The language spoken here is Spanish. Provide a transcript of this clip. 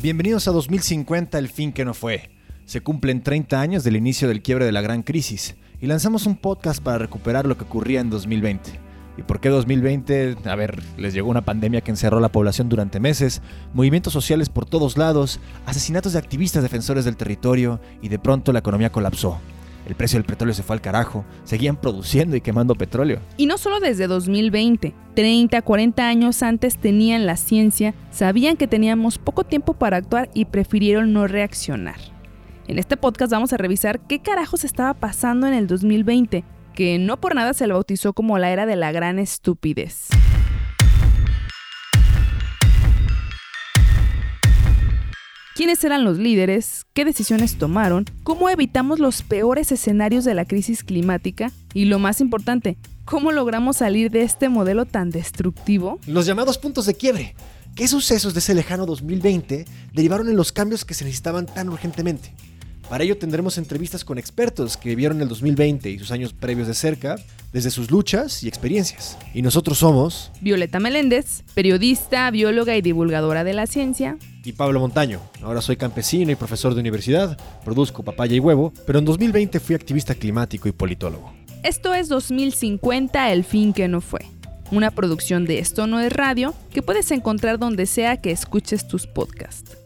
Bienvenidos a 2050, el fin que no fue. Se cumplen 30 años del inicio del quiebre de la gran crisis y lanzamos un podcast para recuperar lo que ocurría en 2020. ¿Y por qué 2020? A ver, les llegó una pandemia que encerró a la población durante meses, movimientos sociales por todos lados, asesinatos de activistas defensores del territorio y de pronto la economía colapsó. El precio del petróleo se fue al carajo, seguían produciendo y quemando petróleo. Y no solo desde 2020, 30, 40 años antes tenían la ciencia, sabían que teníamos poco tiempo para actuar y prefirieron no reaccionar. En este podcast vamos a revisar qué carajos estaba pasando en el 2020, que no por nada se le bautizó como la era de la gran estupidez. Quiénes eran los líderes, qué decisiones tomaron, cómo evitamos los peores escenarios de la crisis climática y lo más importante, cómo logramos salir de este modelo tan destructivo. Los llamados puntos de quiebre. ¿Qué sucesos de ese lejano 2020 derivaron en los cambios que se necesitaban tan urgentemente? Para ello tendremos entrevistas con expertos que vivieron el 2020 y sus años previos de cerca, desde sus luchas y experiencias. Y nosotros somos Violeta Meléndez, periodista, bióloga y divulgadora de la ciencia. Y Pablo Montaño. Ahora soy campesino y profesor de universidad, produzco papaya y huevo, pero en 2020 fui activista climático y politólogo. Esto es 2050, el fin que no fue. Una producción de Esto no es radio que puedes encontrar donde sea que escuches tus podcasts.